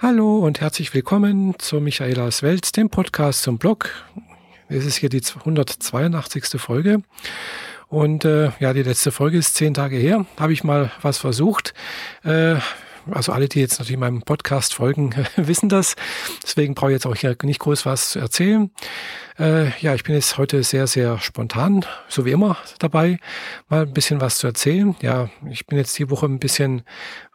Hallo und herzlich willkommen zu Michaelas Welt, dem Podcast zum Blog. Es ist hier die 182. Folge. Und äh, ja, die letzte Folge ist zehn Tage her. Habe ich mal was versucht. Äh, also alle, die jetzt natürlich meinem Podcast folgen, wissen das. Deswegen brauche ich jetzt auch hier nicht groß was zu erzählen. Äh, ja, ich bin jetzt heute sehr, sehr spontan, so wie immer dabei, mal ein bisschen was zu erzählen. Ja, ich bin jetzt die Woche ein bisschen,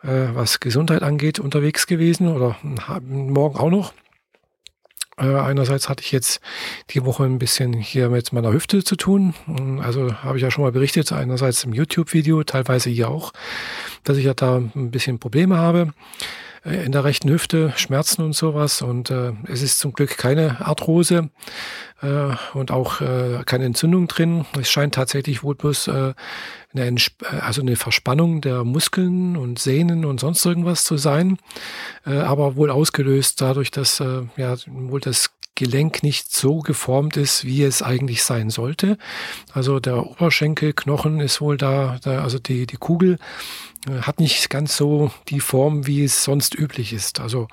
äh, was Gesundheit angeht, unterwegs gewesen oder morgen auch noch. Äh, einerseits hatte ich jetzt die Woche ein bisschen hier mit meiner Hüfte zu tun. Also habe ich ja schon mal berichtet, einerseits im YouTube-Video, teilweise hier auch, dass ich ja da ein bisschen Probleme habe in der rechten Hüfte, Schmerzen und sowas. Und äh, es ist zum Glück keine Arthrose äh, und auch äh, keine Entzündung drin. Es scheint tatsächlich wohl bloß äh, eine, äh, also eine Verspannung der Muskeln und Sehnen und sonst irgendwas zu sein, äh, aber wohl ausgelöst dadurch, dass äh, ja wohl das Gelenk nicht so geformt ist, wie es eigentlich sein sollte. Also der Oberschenkelknochen ist wohl da, da also die, die Kugel äh, hat nicht ganz so die Form, wie es sonst üblich ist. Also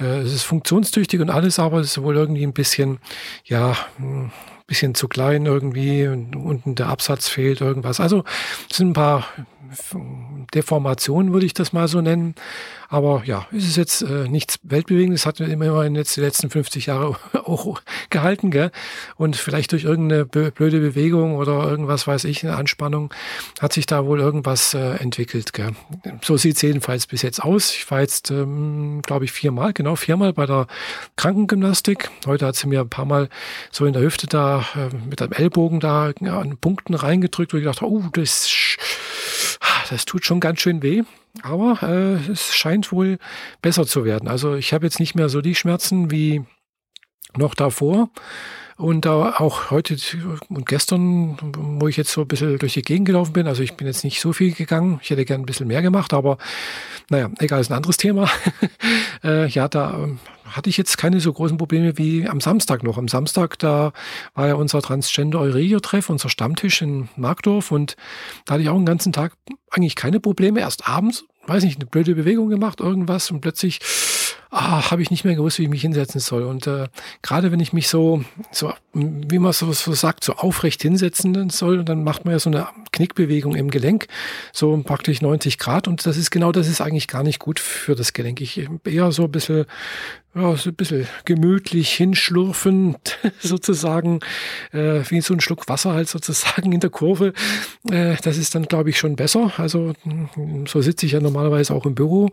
äh, es ist funktionstüchtig und alles, aber es ist wohl irgendwie ein bisschen, ja, ein bisschen zu klein irgendwie und unten der Absatz fehlt irgendwas. Also es sind ein paar Deformationen, würde ich das mal so nennen. Aber ja, es ist jetzt äh, nichts Weltbewegendes, hat immerhin jetzt die letzten 50 Jahre auch gehalten, gell? Und vielleicht durch irgendeine blöde Bewegung oder irgendwas weiß ich, eine Anspannung, hat sich da wohl irgendwas äh, entwickelt, gell? So sieht es jedenfalls bis jetzt aus. Ich war jetzt, ähm, glaube ich, viermal, genau viermal bei der Krankengymnastik. Heute hat sie mir ein paar Mal so in der Hüfte da äh, mit einem Ellbogen da ja, an Punkten reingedrückt, wo ich dachte, oh, das das tut schon ganz schön weh. Aber äh, es scheint wohl besser zu werden. Also ich habe jetzt nicht mehr so die Schmerzen wie noch davor. Und auch heute und gestern, wo ich jetzt so ein bisschen durch die Gegend gelaufen bin, also ich bin jetzt nicht so viel gegangen, ich hätte gern ein bisschen mehr gemacht, aber naja, egal, ist ein anderes Thema. äh, ja, da ähm, hatte ich jetzt keine so großen Probleme wie am Samstag noch. Am Samstag, da war ja unser Transgender Euregio-Treff, unser Stammtisch in Markdorf und da hatte ich auch den ganzen Tag eigentlich keine Probleme. Erst abends, weiß nicht, eine blöde Bewegung gemacht, irgendwas und plötzlich ah, habe ich nicht mehr gewusst, wie ich mich hinsetzen soll. Und äh, gerade wenn ich mich so, so, wie man so, so sagt, so aufrecht hinsetzen soll, dann macht man ja so eine Knickbewegung im Gelenk, so praktisch 90 Grad. Und das ist genau, das ist eigentlich gar nicht gut für das Gelenk. Ich eher so ein bisschen ja, so ein bisschen gemütlich hinschlurfen, sozusagen, äh, wie so ein Schluck Wasser halt sozusagen in der Kurve. Äh, das ist dann, glaube ich, schon besser. Also so sitze ich ja normalerweise auch im Büro.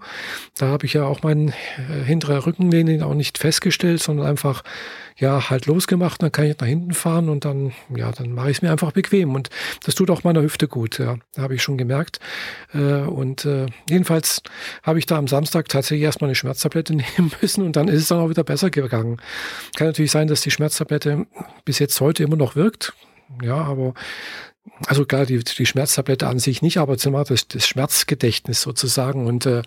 Da habe ich ja auch meinen äh, hinterer Rückenlehne auch nicht festgestellt, sondern einfach ja halt losgemacht. Dann kann ich nach hinten fahren und dann ja dann mache ich es mir einfach bequem und das tut auch meiner Hüfte gut. Ja, habe ich schon gemerkt. Äh, und äh, jedenfalls habe ich da am Samstag tatsächlich erstmal eine Schmerztablette nehmen müssen und dann ist es dann auch wieder besser gegangen. Kann natürlich sein, dass die Schmerztablette bis jetzt heute immer noch wirkt. Ja, aber also klar, die, die Schmerztablette an sich nicht, aber zumal das, das Schmerzgedächtnis sozusagen und äh,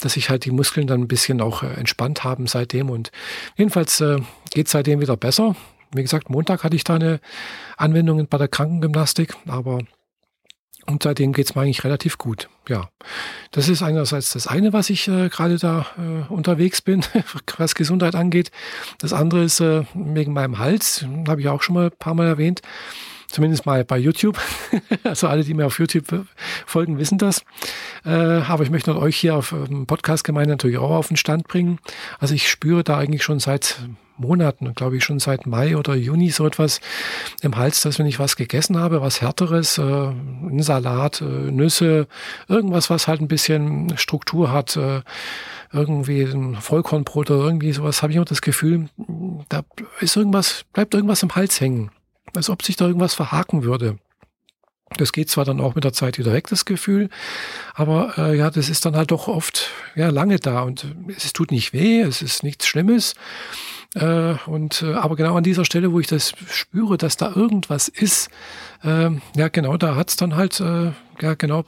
dass sich halt die Muskeln dann ein bisschen auch äh, entspannt haben seitdem. Und jedenfalls äh, geht seitdem wieder besser. Wie gesagt, Montag hatte ich da eine Anwendung bei der Krankengymnastik, aber und seitdem geht's mir eigentlich relativ gut. Ja, das ist einerseits das eine, was ich äh, gerade da äh, unterwegs bin, was Gesundheit angeht. Das andere ist äh, wegen meinem Hals, habe ich auch schon mal ein paar Mal erwähnt. Zumindest mal bei YouTube. also alle, die mir auf YouTube folgen, wissen das. Äh, aber ich möchte euch hier auf ähm, Podcast-Gemeinde natürlich auch auf den Stand bringen. Also ich spüre da eigentlich schon seit Monaten, glaube ich schon seit Mai oder Juni so etwas im Hals, dass wenn ich was gegessen habe, was härteres, äh, ein Salat, äh, Nüsse, irgendwas, was halt ein bisschen Struktur hat, irgendwie ein Vollkornbrot oder irgendwie sowas, habe ich immer das Gefühl, da ist irgendwas, bleibt irgendwas im Hals hängen als ob sich da irgendwas verhaken würde. Das geht zwar dann auch mit der Zeit wieder weg, das Gefühl, aber äh, ja, das ist dann halt doch oft ja lange da und es tut nicht weh, es ist nichts Schlimmes. Äh, und äh, aber genau an dieser Stelle, wo ich das spüre, dass da irgendwas ist, äh, ja genau, da hat's dann halt äh, ja genau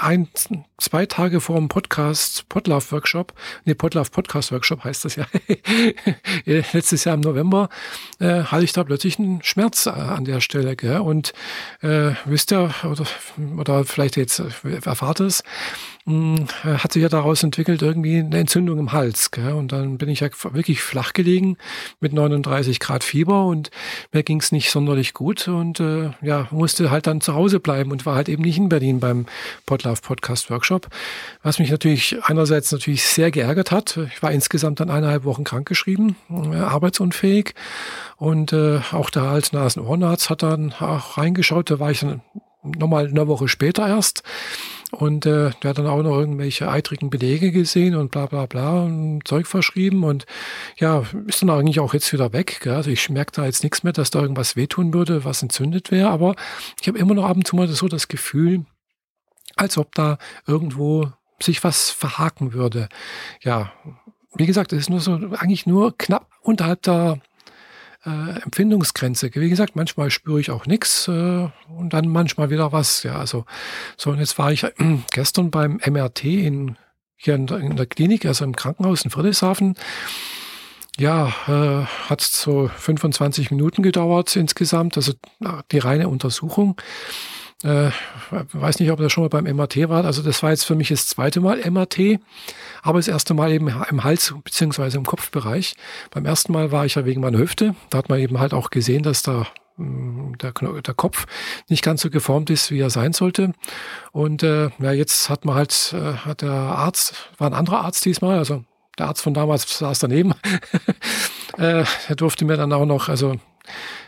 ein zwei Tage vor dem Podcast Podlove Workshop, nee Podlove Podcast Workshop heißt das ja, letztes Jahr im November äh, hatte ich da plötzlich einen Schmerz äh, an der Stelle, gell? und äh, wisst ihr oder oder vielleicht jetzt erfahrt es hm, hat sich ja daraus entwickelt irgendwie eine Entzündung im Hals. Gell? Und dann bin ich ja wirklich flach gelegen mit 39 Grad Fieber und mir ging es nicht sonderlich gut und äh, ja, musste halt dann zu Hause bleiben und war halt eben nicht in Berlin beim Podlove Podcast Workshop, was mich natürlich einerseits natürlich sehr geärgert hat. Ich war insgesamt dann eineinhalb Wochen krankgeschrieben, äh, arbeitsunfähig und äh, auch der Hals-Nasen-Ohrenarzt hat dann auch reingeschaut, da war ich dann nochmal eine Woche später erst. Und äh, der hat dann auch noch irgendwelche eitrigen Belege gesehen und bla bla bla und Zeug verschrieben. Und ja, ist dann eigentlich auch jetzt wieder weg. Gell? Also ich merke da jetzt nichts mehr, dass da irgendwas wehtun würde, was entzündet wäre. Aber ich habe immer noch ab und zu mal so das Gefühl, als ob da irgendwo sich was verhaken würde. Ja, wie gesagt, es ist nur so eigentlich nur knapp unterhalb der äh, Empfindungsgrenze. Wie gesagt, manchmal spüre ich auch nichts äh, und dann manchmal wieder was. Ja, also so und jetzt war ich äh, gestern beim MRT in hier in der, in der Klinik, also im Krankenhaus in Friedrichshafen. Ja, äh, hat so 25 Minuten gedauert insgesamt, also die reine Untersuchung. Äh, weiß nicht, ob das schon mal beim MRT war. Also das war jetzt für mich das zweite Mal MRT, aber das erste Mal eben im Hals beziehungsweise im Kopfbereich. Beim ersten Mal war ich ja wegen meiner Hüfte. Da hat man eben halt auch gesehen, dass da hm, der, der Kopf nicht ganz so geformt ist, wie er sein sollte. Und äh, ja, jetzt hat man halt, äh, hat der Arzt, war ein anderer Arzt diesmal, also der Arzt von damals saß daneben. äh, er durfte mir dann auch noch, also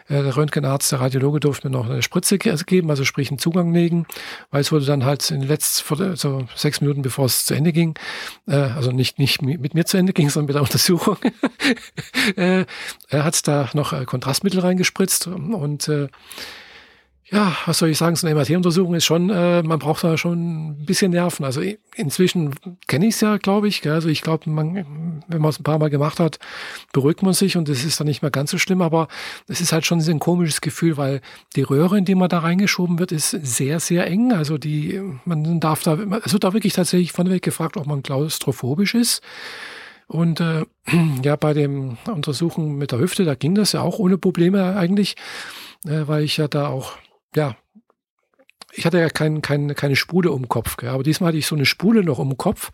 der Röntgenarzt, der Radiologe durfte mir noch eine Spritze geben, also sprich einen Zugang legen, weil es wurde dann halt in den letzten, so sechs Minuten bevor es zu Ende ging, äh, also nicht, nicht mit mir zu Ende ging, sondern mit der Untersuchung, äh, er hat da noch äh, Kontrastmittel reingespritzt und äh, ja, was soll ich sagen, so eine MRT-Untersuchung ist schon, äh, man braucht da schon ein bisschen Nerven. Also inzwischen kenne ich es ja, glaube ich. Gell? Also ich glaube, man, wenn man es ein paar Mal gemacht hat, beruhigt man sich und es ist dann nicht mehr ganz so schlimm. Aber es ist halt schon ein komisches Gefühl, weil die Röhre, in die man da reingeschoben wird, ist sehr, sehr eng. Also die, man darf da, es wird da wirklich tatsächlich vorneweg gefragt, ob man klaustrophobisch ist. Und äh, ja, bei dem Untersuchen mit der Hüfte, da ging das ja auch ohne Probleme eigentlich, äh, weil ich ja da auch ja, ich hatte ja kein, kein, keine Spule um den Kopf, gell? aber diesmal hatte ich so eine Spule noch um den Kopf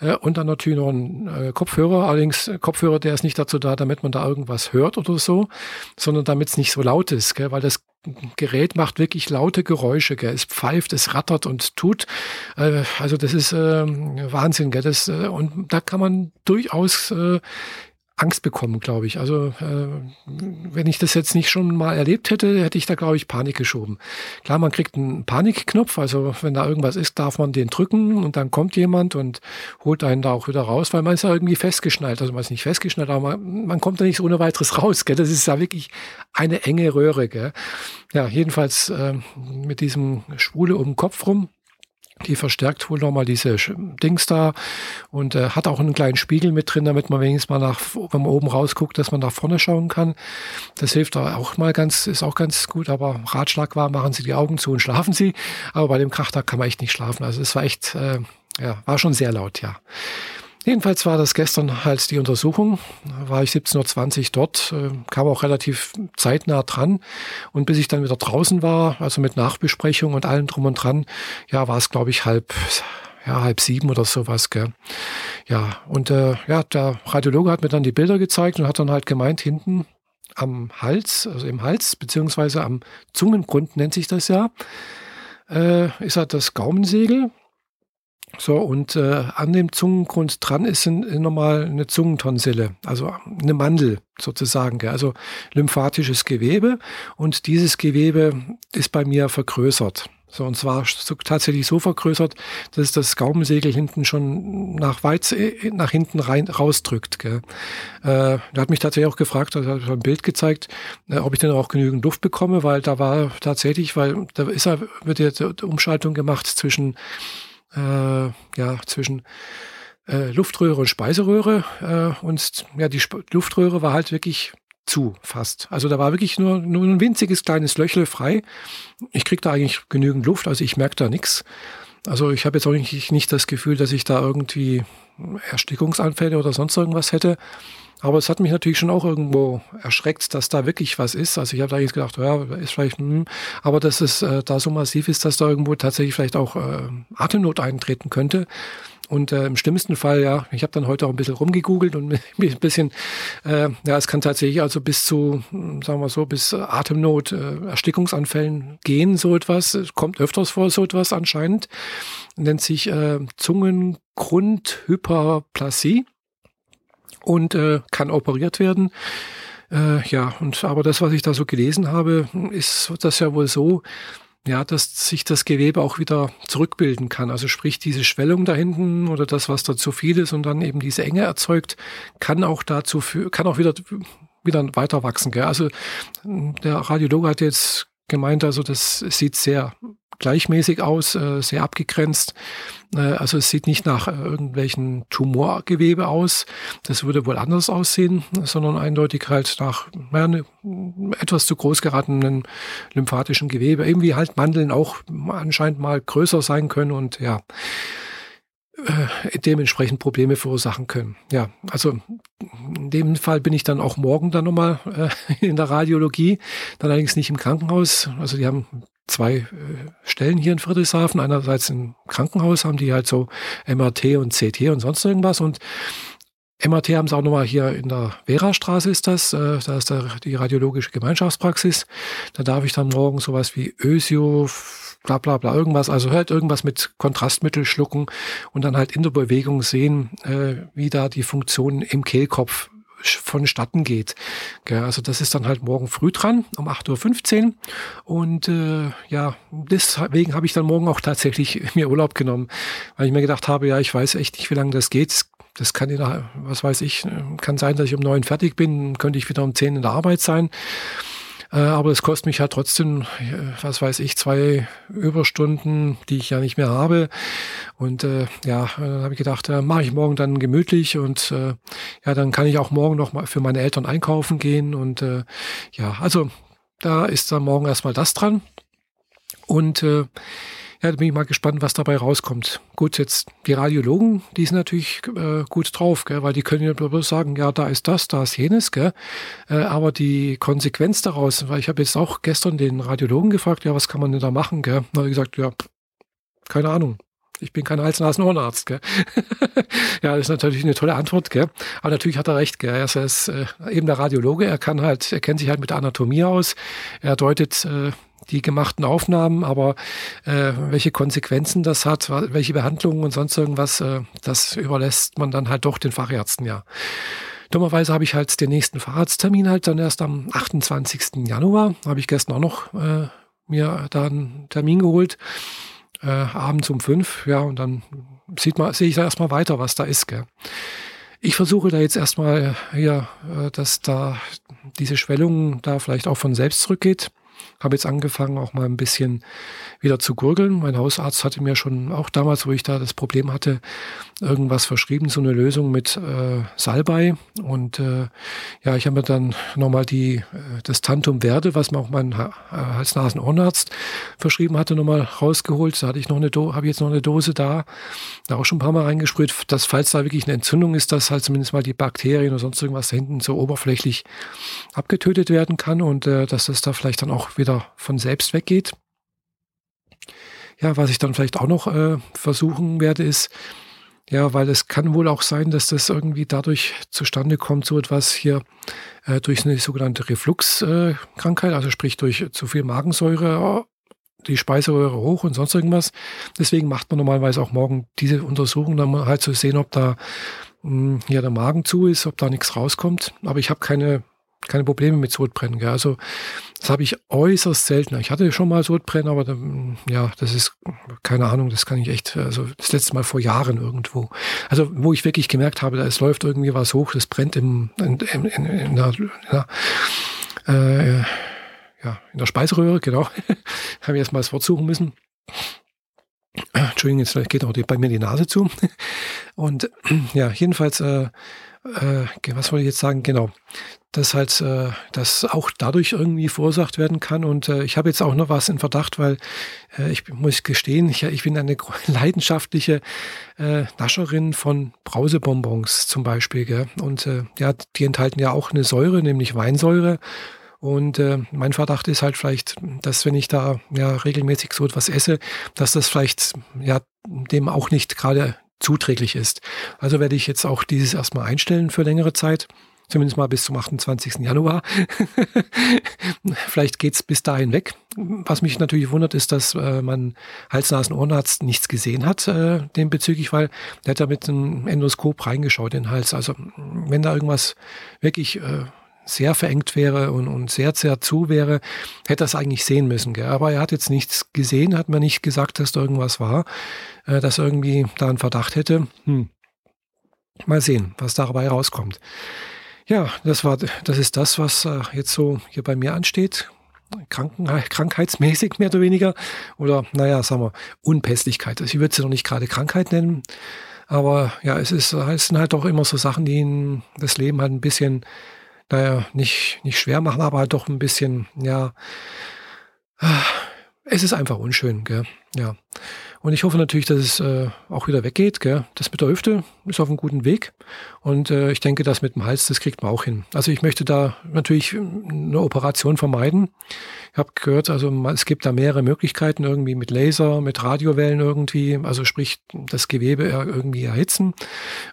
äh, und dann natürlich noch einen äh, Kopfhörer. Allerdings äh, Kopfhörer, der ist nicht dazu da, damit man da irgendwas hört oder so, sondern damit es nicht so laut ist, gell? weil das Gerät macht wirklich laute Geräusche. Gell? Es pfeift, es rattert und tut. Äh, also das ist äh, Wahnsinn. Gell? Das, äh, und da kann man durchaus äh, Angst bekommen, glaube ich. Also äh, wenn ich das jetzt nicht schon mal erlebt hätte, hätte ich da, glaube ich, Panik geschoben. Klar, man kriegt einen Panikknopf, also wenn da irgendwas ist, darf man den drücken und dann kommt jemand und holt einen da auch wieder raus, weil man ist ja irgendwie festgeschnallt. Also man ist nicht festgeschnallt, aber man, man kommt da nicht ohne weiteres raus. Gell? Das ist ja wirklich eine enge Röhre. Gell? Ja, jedenfalls äh, mit diesem Schwule um den Kopf rum die verstärkt wohl nochmal diese Dings da und äh, hat auch einen kleinen Spiegel mit drin, damit man wenigstens mal nach, wenn man oben rausguckt, dass man nach vorne schauen kann. Das hilft auch mal ganz, ist auch ganz gut, aber Ratschlag war, machen Sie die Augen zu und schlafen Sie. Aber bei dem Krachtag kann man echt nicht schlafen. Also es war echt, äh, ja, war schon sehr laut, ja. Jedenfalls war das gestern halt die Untersuchung. War ich 17.20 Uhr dort, äh, kam auch relativ zeitnah dran. Und bis ich dann wieder draußen war, also mit Nachbesprechung und allem drum und dran, ja, war es, glaube ich, halb, ja, halb sieben oder sowas, gell. Ja, und äh, ja, der Radiologe hat mir dann die Bilder gezeigt und hat dann halt gemeint, hinten am Hals, also im Hals, beziehungsweise am Zungengrund nennt sich das ja, äh, ist halt das Gaumensegel so, und äh, an dem Zungengrund dran ist ein, nochmal eine Zungentonsille, also eine Mandel sozusagen, gell? also lymphatisches Gewebe. Und dieses Gewebe ist bei mir vergrößert. So, und zwar so, tatsächlich so vergrößert, dass das Gaumensegel hinten schon nach weit, äh, nach hinten rein, rausdrückt. Gell. Äh, er hat mich tatsächlich auch gefragt, also hat ein Bild gezeigt, äh, ob ich denn auch genügend Luft bekomme, weil da war tatsächlich, weil da ist er, wird ja Umschaltung gemacht zwischen äh, ja, zwischen äh, Luftröhre und Speiseröhre. Äh, und ja, die Sp Luftröhre war halt wirklich zu fast. Also da war wirklich nur, nur ein winziges kleines Löchle frei. Ich krieg da eigentlich genügend Luft, also ich merke da nichts. Also ich habe jetzt auch nicht das Gefühl, dass ich da irgendwie Erstickungsanfälle oder sonst irgendwas hätte. Aber es hat mich natürlich schon auch irgendwo erschreckt, dass da wirklich was ist. Also ich habe da jetzt gedacht, ja, ist vielleicht, hm, aber dass es äh, da so massiv ist, dass da irgendwo tatsächlich vielleicht auch äh, Atemnot eintreten könnte. Und äh, im schlimmsten Fall, ja, ich habe dann heute auch ein bisschen rumgegoogelt und ein bisschen, äh, ja, es kann tatsächlich also bis zu, sagen wir so, bis Atemnot, äh, Erstickungsanfällen gehen, so etwas. Es kommt öfters vor, so etwas anscheinend. Nennt sich äh, Zungengrundhyperplasie und äh, kann operiert werden. Äh, ja, und aber das, was ich da so gelesen habe, ist das ja wohl so, ja, dass sich das Gewebe auch wieder zurückbilden kann. Also sprich, diese Schwellung da hinten oder das, was da zu viel ist und dann eben diese Enge erzeugt, kann auch dazu für, kann auch wieder, wieder weiter wachsen. Gell? Also der Radiologe hat jetzt gemeint, also das sieht sehr gleichmäßig aus, äh, sehr abgegrenzt. Äh, also es sieht nicht nach äh, irgendwelchen Tumorgewebe aus. Das würde wohl anders aussehen, sondern eindeutig halt nach ja, ne, etwas zu groß geratenen lymphatischen Gewebe. Irgendwie halt Mandeln auch anscheinend mal größer sein können und ja, dementsprechend Probleme verursachen können. Ja, also in dem Fall bin ich dann auch morgen dann nochmal äh, in der Radiologie, dann allerdings nicht im Krankenhaus. Also die haben zwei äh, Stellen hier in Friedrichshafen. Einerseits im Krankenhaus haben die halt so MRT und CT und sonst irgendwas und MRT haben sie auch nochmal hier in der Vera-Straße ist das, äh, da ist der, die radiologische Gemeinschaftspraxis. Da darf ich dann morgen sowas wie Ösio, bla bla bla, irgendwas, also halt irgendwas mit Kontrastmittel schlucken und dann halt in der Bewegung sehen, äh, wie da die Funktion im Kehlkopf vonstatten geht. Also das ist dann halt morgen früh dran, um 8.15 Uhr. Und äh, ja, deswegen habe ich dann morgen auch tatsächlich mir Urlaub genommen, weil ich mir gedacht habe, ja, ich weiß echt nicht, wie lange das geht. Das kann ja, was weiß ich, kann sein, dass ich um neun fertig bin, könnte ich wieder um zehn in der Arbeit sein. Äh, aber es kostet mich halt trotzdem, äh, was weiß ich, zwei Überstunden, die ich ja nicht mehr habe. Und äh, ja, dann habe ich gedacht, äh, mache ich morgen dann gemütlich und äh, ja, dann kann ich auch morgen noch mal für meine Eltern einkaufen gehen. Und äh, ja, also da ist dann morgen erstmal das dran. Und äh, ja, da bin ich mal gespannt, was dabei rauskommt. Gut, jetzt die Radiologen, die sind natürlich äh, gut drauf, gell, weil die können ja bloß sagen, ja, da ist das, da ist jenes, gell. Äh, aber die Konsequenz daraus, weil ich habe jetzt auch gestern den Radiologen gefragt, ja, was kann man denn da machen, gell? Hat er gesagt, ja, keine Ahnung. Ich bin kein Hals-Nasen-Ohrenarzt, gell? ja, das ist natürlich eine tolle Antwort, gell? Aber natürlich hat er recht, gell? Er ist äh, eben der Radiologe, er kann halt, er kennt sich halt mit der Anatomie aus, er deutet äh, die gemachten Aufnahmen, aber äh, welche Konsequenzen das hat, welche Behandlungen und sonst irgendwas, äh, das überlässt man dann halt doch den Fachärzten, ja. Dummerweise habe ich halt den nächsten Fahrradstermin halt dann erst am 28. Januar. Habe ich gestern auch noch äh, mir da einen Termin geholt. Äh, abends um fünf, ja, und dann sieht man, sehe ich da erstmal weiter, was da ist, gell. Ich versuche da jetzt erstmal, ja, äh, dass da diese Schwellung da vielleicht auch von selbst zurückgeht habe jetzt angefangen, auch mal ein bisschen wieder zu gurgeln. Mein Hausarzt hatte mir schon auch damals, wo ich da das Problem hatte, irgendwas verschrieben, so eine Lösung mit äh, Salbei. Und äh, ja, ich habe mir dann nochmal die, äh, das Tantum Verde, was mir auch mein Hals-Nasen-Ohrenarzt verschrieben hatte, nochmal rausgeholt. Da hatte ich noch eine habe jetzt noch eine Dose da, da auch schon ein paar Mal reingesprüht, dass falls da wirklich eine Entzündung ist, dass halt zumindest mal die Bakterien oder sonst irgendwas da hinten so oberflächlich abgetötet werden kann und äh, dass das da vielleicht dann auch wieder von selbst weggeht. Ja, was ich dann vielleicht auch noch äh, versuchen werde, ist, ja, weil es kann wohl auch sein, dass das irgendwie dadurch zustande kommt, so etwas hier äh, durch eine sogenannte Refluxkrankheit, äh, also sprich durch zu viel Magensäure, die Speiseröhre hoch und sonst irgendwas. Deswegen macht man normalerweise auch morgen diese Untersuchung, dann halt zu sehen, ob da mh, hm, ja, der Magen zu ist, ob da nichts rauskommt. Aber ich habe keine keine Probleme mit Sodbrennen. Gell? Also das habe ich äußerst selten. Ich hatte schon mal Sodbrennen, aber dann, ja, das ist keine Ahnung, das kann ich echt, also das letzte Mal vor Jahren irgendwo. Also wo ich wirklich gemerkt habe, da es läuft irgendwie was hoch, das brennt im, in, in, in, in der, der äh, ja, in der Speiseröhre, genau. habe ich erstmal das Wort suchen müssen. Entschuldigung, jetzt geht auch bei mir die Nase zu. Und ja, jedenfalls äh, äh, was wollte ich jetzt sagen? Genau. Dass halt äh, das auch dadurch irgendwie verursacht werden kann. Und äh, ich habe jetzt auch noch was in Verdacht, weil äh, ich muss gestehen, ich, ich bin eine leidenschaftliche äh, Nascherin von Brausebonbons zum Beispiel. Gell? Und äh, ja, die enthalten ja auch eine Säure, nämlich Weinsäure. Und äh, mein Verdacht ist halt vielleicht, dass wenn ich da ja regelmäßig so etwas esse, dass das vielleicht ja dem auch nicht gerade zuträglich ist. Also werde ich jetzt auch dieses erstmal einstellen für längere Zeit. Zumindest mal bis zum 28. Januar. Vielleicht geht's bis dahin weg. Was mich natürlich wundert, ist, dass äh, man Hals-Nasen-Ohrenarzt nichts gesehen hat, äh, dem bezüglich, weil der hat da mit einem Endoskop reingeschaut in den Hals. Also wenn da irgendwas wirklich äh, sehr verengt wäre und, und sehr, sehr zu wäre, hätte er es eigentlich sehen müssen. Gell? Aber er hat jetzt nichts gesehen, hat mir nicht gesagt, dass da irgendwas war, äh, dass er irgendwie da einen Verdacht hätte. Hm. Mal sehen, was dabei rauskommt. Ja, das war, das ist das, was äh, jetzt so hier bei mir ansteht. Kranken, krankheitsmäßig mehr oder weniger. Oder, naja, sagen wir, Unpässlichkeit. Also ich würde sie noch nicht gerade Krankheit nennen. Aber ja, es, ist, es sind halt doch immer so Sachen, die das Leben halt ein bisschen naja, nicht, nicht schwer machen, aber halt doch ein bisschen, ja, es ist einfach unschön, gell? ja. Und ich hoffe natürlich, dass es äh, auch wieder weggeht. Gell? Das mit der Hüfte ist auf einem guten Weg. Und äh, ich denke, das mit dem Hals, das kriegt man auch hin. Also ich möchte da natürlich eine Operation vermeiden. Ich habe gehört, also es gibt da mehrere Möglichkeiten, irgendwie mit Laser, mit Radiowellen irgendwie, also sprich das Gewebe irgendwie erhitzen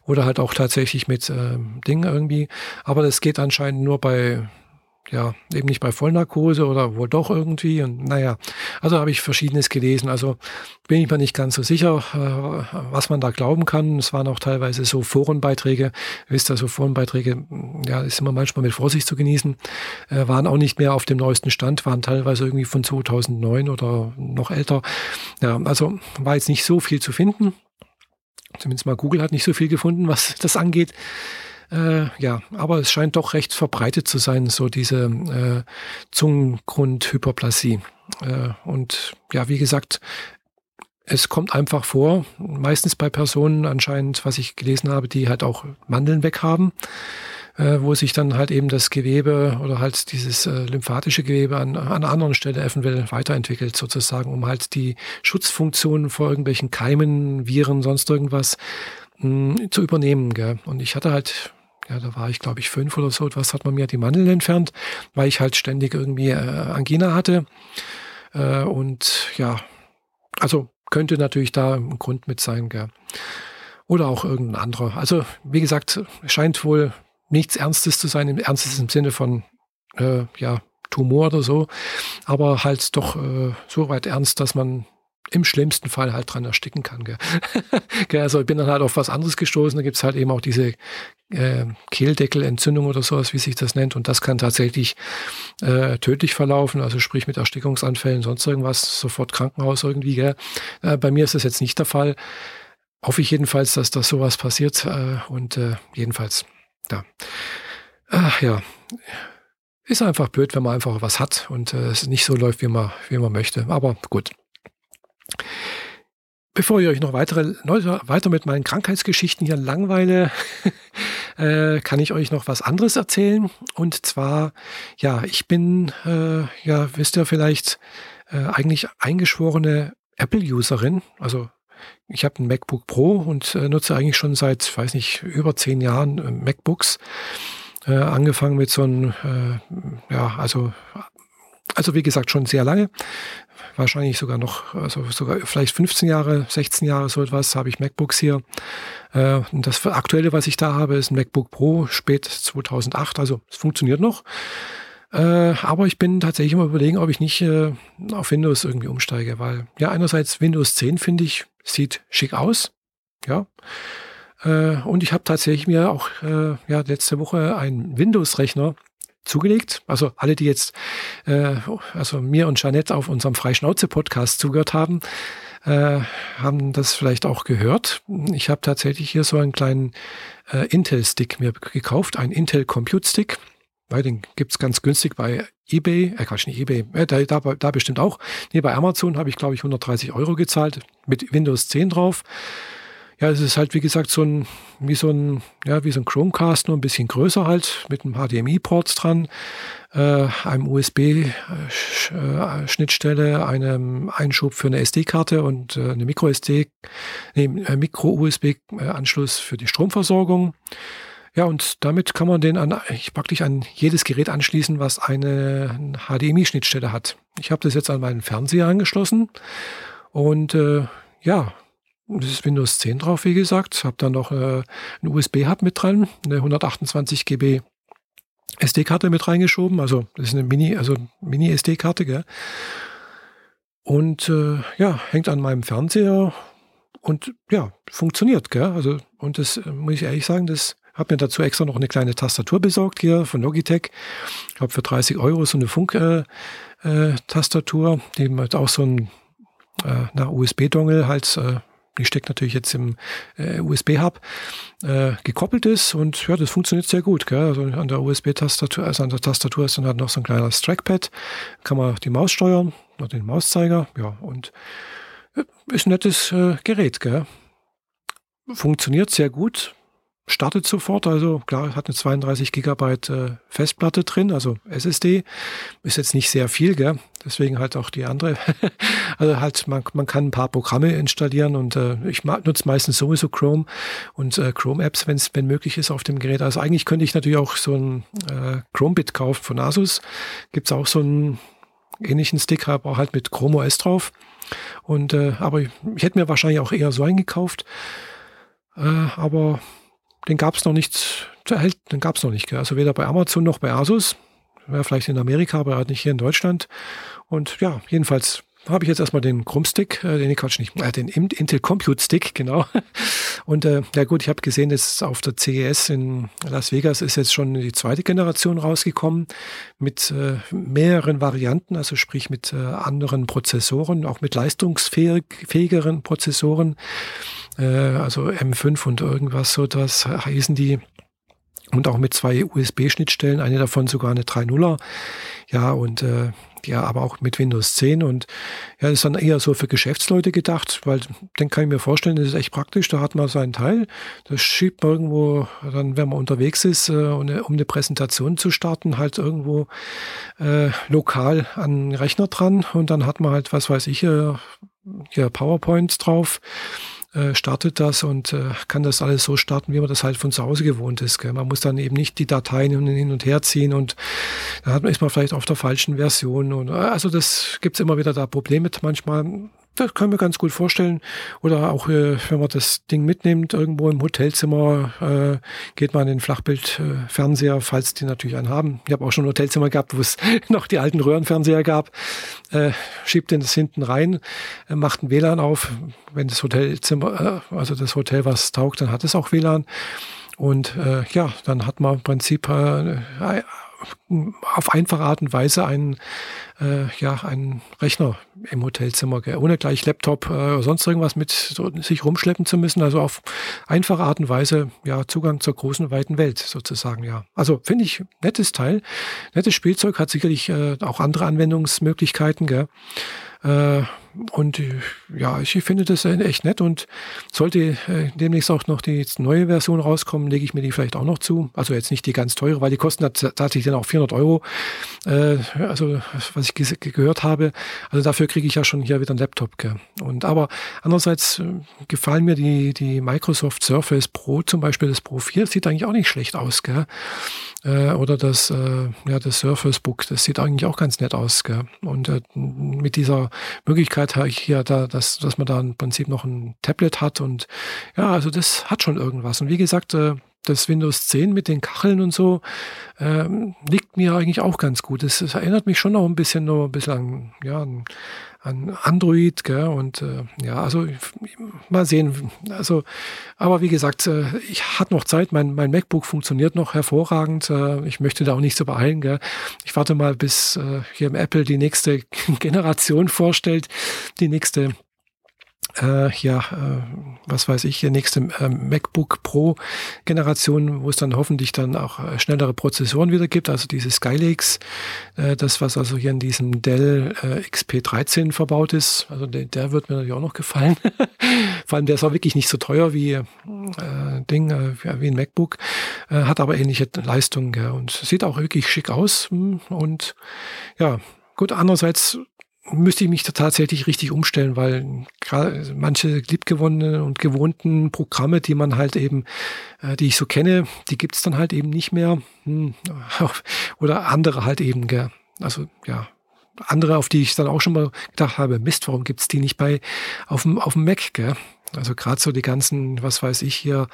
oder halt auch tatsächlich mit äh, Dingen irgendwie. Aber das geht anscheinend nur bei ja, eben nicht bei Vollnarkose oder wohl doch irgendwie. Und naja, also habe ich Verschiedenes gelesen. Also bin ich mir nicht ganz so sicher, äh, was man da glauben kann. Es waren auch teilweise so Forenbeiträge. Ihr wisst ja, so Forenbeiträge, ja, ist immer manchmal mit Vorsicht zu genießen, äh, waren auch nicht mehr auf dem neuesten Stand, waren teilweise irgendwie von 2009 oder noch älter. Ja, also war jetzt nicht so viel zu finden. Zumindest mal Google hat nicht so viel gefunden, was das angeht. Äh, ja, aber es scheint doch recht verbreitet zu sein, so diese äh, Zungengrundhyperplasie. Äh, und ja, wie gesagt, es kommt einfach vor, meistens bei Personen anscheinend, was ich gelesen habe, die halt auch Mandeln weghaben, äh, wo sich dann halt eben das Gewebe oder halt dieses äh, lymphatische Gewebe an, an einer anderen Stelle eventuell weiterentwickelt, sozusagen, um halt die Schutzfunktion vor irgendwelchen Keimen, Viren, sonst irgendwas mh, hm, zu übernehmen. Gell? Und ich hatte halt ja, da war ich, glaube ich, fünf oder so etwas, hat man mir die Mandeln entfernt, weil ich halt ständig irgendwie äh, Angina hatte. Äh, und ja, also könnte natürlich da ein Grund mit sein, gell. Oder auch irgendein anderer. Also, wie gesagt, scheint wohl nichts Ernstes zu sein, im Ernstes im Sinne von, äh, ja, Tumor oder so, aber halt doch äh, so weit ernst, dass man im schlimmsten Fall halt dran ersticken kann. Gell? also ich bin dann halt auf was anderes gestoßen. Da gibt's halt eben auch diese äh, Kehldeckelentzündung oder sowas, wie sich das nennt. Und das kann tatsächlich äh, tödlich verlaufen, also sprich mit Erstickungsanfällen, sonst irgendwas, sofort Krankenhaus irgendwie. Gell? Äh, bei mir ist das jetzt nicht der Fall. Hoffe ich jedenfalls, dass das sowas passiert. Äh, und äh, jedenfalls, ja. Ach ja. Ist einfach blöd, wenn man einfach was hat und äh, es nicht so läuft, wie man, wie man möchte. Aber gut. Bevor ich euch noch weitere, weiter mit meinen Krankheitsgeschichten hier langweile, äh, kann ich euch noch was anderes erzählen. Und zwar, ja, ich bin, äh, ja, wisst ihr vielleicht, äh, eigentlich eingeschworene Apple-Userin. Also ich habe ein MacBook Pro und äh, nutze eigentlich schon seit, weiß nicht, über zehn Jahren äh, MacBooks. Äh, angefangen mit so einem, ja, also also wie gesagt, schon sehr lange wahrscheinlich sogar noch, also sogar vielleicht 15 Jahre, 16 Jahre, so etwas, habe ich MacBooks hier. Äh, und das aktuelle, was ich da habe, ist ein MacBook Pro, spät 2008, also es funktioniert noch. Äh, aber ich bin tatsächlich immer überlegen, ob ich nicht äh, auf Windows irgendwie umsteige, weil ja, einerseits Windows 10 finde ich, sieht schick aus, ja. Und ich habe tatsächlich mir auch ja, letzte Woche einen Windows-Rechner zugelegt. Also alle, die jetzt äh, also mir und Jeanette auf unserem Freischnauze-Podcast zugehört haben, äh, haben das vielleicht auch gehört. Ich habe tatsächlich hier so einen kleinen äh, Intel-Stick mir gekauft, einen Intel Compute Stick. Weil den gibt's ganz günstig bei eBay, äh Quatsch, nicht eBay, äh, da, da, da bestimmt auch. Nee, bei Amazon habe ich, glaube ich, 130 Euro gezahlt mit Windows 10 drauf. Ja, es ist halt wie gesagt so ein, wie so ein, ja, wie so ein Chromecast, nur ein bisschen größer halt, mit einem HDMI-Ports dran, äh, einem USB-Schnittstelle, äh, einem Einschub für eine SD-Karte und äh, eine Micro-SD, nee, äh, Micro-USB-Anschluss für die Stromversorgung. Ja, und damit kann man den an, praktisch an jedes Gerät anschließen, was eine HDMI-Schnittstelle hat. Ich habe das jetzt an meinen Fernseher angeschlossen und äh, ja, das ist Windows 10 drauf, wie gesagt. Habe dann noch äh, einen USB-Hub mit dran, eine 128 GB SD-Karte mit reingeschoben. Also das ist eine Mini, also Mini-SD-Karte? Und äh, ja, hängt an meinem Fernseher und ja, funktioniert, gell? Also, und das äh, muss ich ehrlich sagen, das habe mir dazu extra noch eine kleine Tastatur besorgt hier von Logitech. Ich glaube für 30 Euro so eine Funk-Tastatur, äh, äh, die halt auch so ein äh, USB-Dongle halt äh, die steckt natürlich jetzt im äh, USB-Hub, äh, gekoppelt ist und ja, das funktioniert sehr gut. Gell? Also an der USB-Tastatur, also an der Tastatur ist dann halt noch so ein kleines Trackpad, kann man die Maus steuern oder den Mauszeiger, ja, und äh, ist ein nettes äh, Gerät, gell? Funktioniert sehr gut, startet sofort. Also klar, hat eine 32 Gigabyte äh, Festplatte drin, also SSD. Ist jetzt nicht sehr viel, gell? Deswegen halt auch die andere. also halt, man, man kann ein paar Programme installieren und äh, ich nutze meistens sowieso Chrome und äh, Chrome-Apps, wenn es wenn möglich ist auf dem Gerät. Also eigentlich könnte ich natürlich auch so ein äh, Chromebit kaufen von Asus. Gibt es auch so einen ähnlichen Stick, aber halt mit Chrome OS drauf. Und äh, aber ich, ich hätte mir wahrscheinlich auch eher so eingekauft. Äh, aber den gab es noch nicht zu erhalten, den gab es noch nicht. Also weder bei Amazon noch bei Asus. Wäre vielleicht in Amerika, aber halt nicht hier in Deutschland. Und ja, jedenfalls habe ich jetzt erstmal den Chrome-Stick, äh, den Quatsch nicht, äh, den Intel Compute Stick, genau. Und äh, ja gut, ich habe gesehen, dass auf der CES in Las Vegas ist jetzt schon die zweite Generation rausgekommen mit äh, mehreren Varianten, also sprich mit äh, anderen Prozessoren, auch mit leistungsfähigeren Prozessoren, also M5 und irgendwas so, das heißen die. Und auch mit zwei USB-Schnittstellen, eine davon sogar eine 3.0er. Ja, und äh, ja, aber auch mit Windows 10 und ja, das ist dann eher so für Geschäftsleute gedacht, weil dann kann ich mir vorstellen, das ist echt praktisch, da hat man seinen Teil, das schiebt man irgendwo, dann wenn man unterwegs ist, äh, um eine Präsentation zu starten, halt irgendwo äh, lokal an den Rechner dran. Und dann hat man halt, was weiß ich, äh, hier PowerPoints drauf äh, startet das und äh, kann das alles so starten, wie man das halt von zu Hause gewohnt ist. Gell? Man muss dann eben nicht die Dateien hin und her ziehen und da hat man, ist man vielleicht auf der falschen Version. Und, äh, also das gibt's immer wieder da Probleme manchmal. Das können wir ganz gut vorstellen. Oder auch, äh, wenn man das Ding mitnimmt, irgendwo im Hotelzimmer, äh, geht man in den Flachbildfernseher, falls die natürlich einen haben. Ich habe auch schon ein Hotelzimmer gehabt, wo es noch die alten Röhrenfernseher gab. Äh, schiebt den das hinten rein, macht ein WLAN auf. Wenn das Hotelzimmer, also das Hotel was taugt, dann hat es auch WLAN. Und ja, dann hat man im Prinzip auf einfache Art und Weise einen, äh, ja, einen Rechner im Hotelzimmer, gell? ohne gleich Laptop äh, sonst irgendwas mit so, sich rumschleppen zu müssen. Also auf einfache Art und Weise ja Zugang zur großen, weiten Welt sozusagen, ja. Also finde ich nettes Teil. Nettes Spielzeug hat sicherlich äh, auch andere Anwendungsmöglichkeiten, gell? Äh, und äh, ja, ich finde das echt nett und sollte äh, demnächst auch noch die neue Version rauskommen, lege ich mir die vielleicht auch noch zu. Also jetzt nicht die ganz teure, weil die kosten tatsächlich dann auch 400 Euro. Äh, also was ich ge gehört habe. Also dafür kriege ich ja schon hier wieder einen Laptop. Und aber andererseits äh, gefallen mir die, die Microsoft Surface Pro zum Beispiel, das Pro 4, sieht eigentlich auch nicht schlecht aus. Gell. Äh, oder das, äh, ja, das Surface Book, das sieht eigentlich auch ganz nett aus. Gell. Und äh, mit dieser Möglichkeit ich hier da, dass, dass man da im Prinzip noch ein Tablet hat und ja, also das hat schon irgendwas. Und wie gesagt, äh, das Windows 10 mit den Kacheln und so ähm, liegt mir eigentlich auch ganz gut. Es, erinnert mich schon noch ein bisschen bisschen an, ja, an, an Android, gell? Und äh, ja, also mal sehen. Also, aber wie gesagt, äh, ich hatte noch Zeit. Mein, mein MacBook funktioniert noch hervorragend. Äh, ich möchte da auch nicht so beeilen. Gell? Ich warte mal, bis äh, hier im Apple die nächste Generation vorstellt, die nächste äh, ja, äh, was weiß ich, der nächste äh, MacBook Pro Generation, wo es dann hoffentlich dann auch äh, schnellere Prozessoren wieder gibt, also diese Skylakes, äh, das was also hier in diesem Dell äh, XP13 verbaut ist, also der, der wird mir natürlich auch noch gefallen. Vor allem der ist auch wirklich nicht so teuer wie äh, Ding, äh, wie ein MacBook, äh, hat aber ähnliche Leistungen ja, und sieht auch wirklich schick aus hm, und ja, gut, andererseits müsste ich mich da tatsächlich richtig umstellen, weil manche liebgewonnenen und gewohnten Programme, die man halt eben, äh, die ich so kenne, die gibt's dann halt eben nicht mehr. Hm, oder andere halt eben, gell. Also ja, andere, auf die ich dann auch schon mal gedacht habe, Mist, warum gibt's die nicht bei auf dem, auf dem Mac, gell? Also gerade so die ganzen, was weiß ich hier,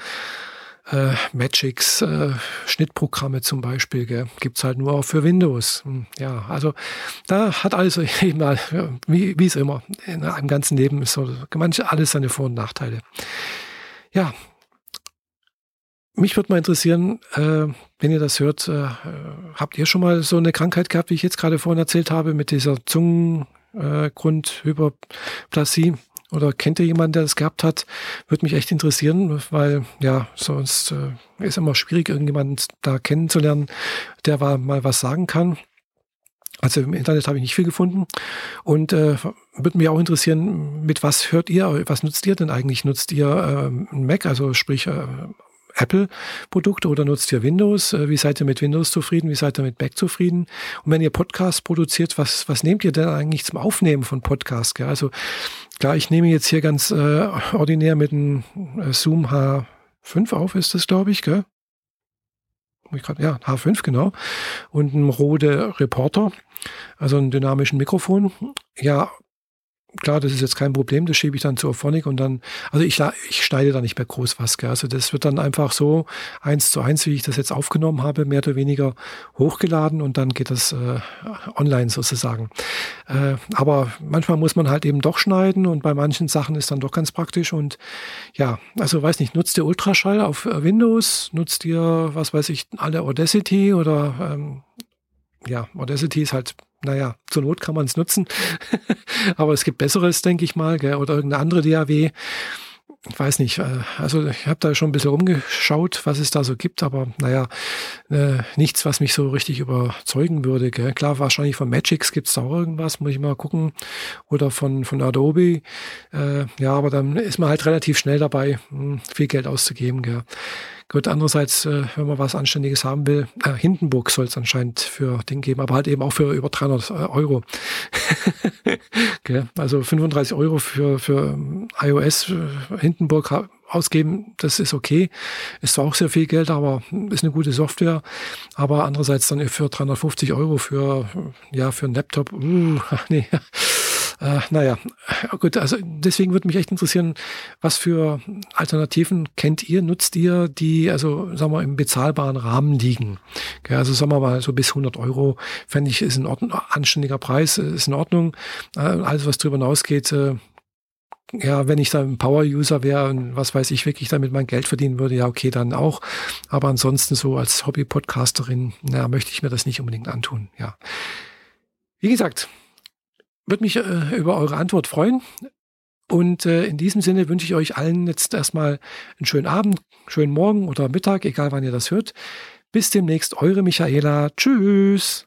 äh, Magics, äh, Schnittprogramme zum Beispiel, gell, gibt's halt nur auch für Windows. Hm, ja, also da hat alles eben mal, wie, wie es immer, in einem ganzen Leben ist so, manche alles seine Vor- und Nachteile. Ja, mich würde mal interessieren, äh, wenn ihr das hört, äh, habt ihr schon mal so eine Krankheit gehabt, wie ich jetzt gerade vorhin erzählt habe, mit dieser Zungengrundhyperplasie? Oder kennt ihr jemanden, der das gehabt hat? Würde mich echt interessieren, weil ja, sonst äh, ist immer schwierig, irgendjemanden da kennenzulernen, der mal was sagen kann. Also im Internet habe ich nicht viel gefunden. Und äh, würde mich auch interessieren, mit was hört ihr, was nutzt ihr denn eigentlich? Nutzt ihr äh, Mac, also sprich äh, Apple-Produkte oder nutzt ihr Windows? Äh, wie seid ihr mit Windows zufrieden? Wie seid ihr mit Mac zufrieden? Und wenn ihr Podcasts produziert, was, was nehmt ihr denn eigentlich zum Aufnehmen von Podcasts? Also klar, ich nehme jetzt hier ganz äh, ordinär mit einem äh, Zoom H5 auf, ist das, glaube ich, gell? Ja, H5, genau. Und ein Rode Reporter, also einen dynamischen Mikrofon. Ja, klar, das ist jetzt kein Problem, das schiebe ich dann zur Phonic und dann, also ich, ich schneide da nicht mehr groß was, gell? also das wird dann einfach so eins zu eins, wie ich das jetzt aufgenommen habe, mehr oder weniger hochgeladen und dann geht das äh, online sozusagen. Äh, aber manchmal muss man halt eben doch schneiden und bei manchen Sachen ist dann doch ganz praktisch und ja, also weiß nicht, nutzt ihr Ultraschall auf äh, Windows, nutzt ihr, was weiß ich, alle Audacity oder ähm, ja, Audacity ist halt naja, zur Not kann man es nutzen. Aber es gibt Besseres, denke ich mal, gell? oder irgendeine andere DAW. Ich weiß nicht, äh, also ich habe da schon ein bisschen rumgeschaut, was es da so gibt, aber naja, äh, nichts, was mich so richtig überzeugen würde. Gell? Klar, wahrscheinlich von Magix gibt es da auch irgendwas, muss ich mal gucken. Oder von, von Adobe. Äh, ja, aber dann ist man halt relativ schnell dabei, hm, viel Geld auszugeben. Gell? Gut, andererseits, äh, wenn man was Anständiges haben will, äh, Hindenburg soll es anscheinend für Ding geben, aber halt eben auch für über 300 äh, Euro. okay, also 35 Euro für, für ähm, iOS äh, Hindenburg ausgeben, das ist okay. Ist zwar auch sehr viel Geld, aber ist eine gute Software. Aber andererseits dann für 350 Euro für, ja, für einen Laptop, uh, nee, äh, naja, gut, also deswegen würde mich echt interessieren, was für Alternativen kennt ihr, nutzt ihr, die also, sagen wir, im bezahlbaren Rahmen liegen? Okay, also sagen wir mal so bis 100 Euro, fände ich, ist ein Ordnung, anständiger Preis, ist in Ordnung. Äh, alles, was darüber hinausgeht, äh, ja, wenn ich da ein Power-User wäre und was weiß ich, wirklich damit mein Geld verdienen würde, ja, okay, dann auch. Aber ansonsten so als Hobby-Podcasterin, na, möchte ich mir das nicht unbedingt antun, ja. Wie gesagt, würde mich äh, über eure Antwort freuen. Und äh, in diesem Sinne wünsche ich euch allen jetzt erstmal einen schönen Abend, schönen Morgen oder Mittag, egal wann ihr das hört. Bis demnächst, eure Michaela. Tschüss.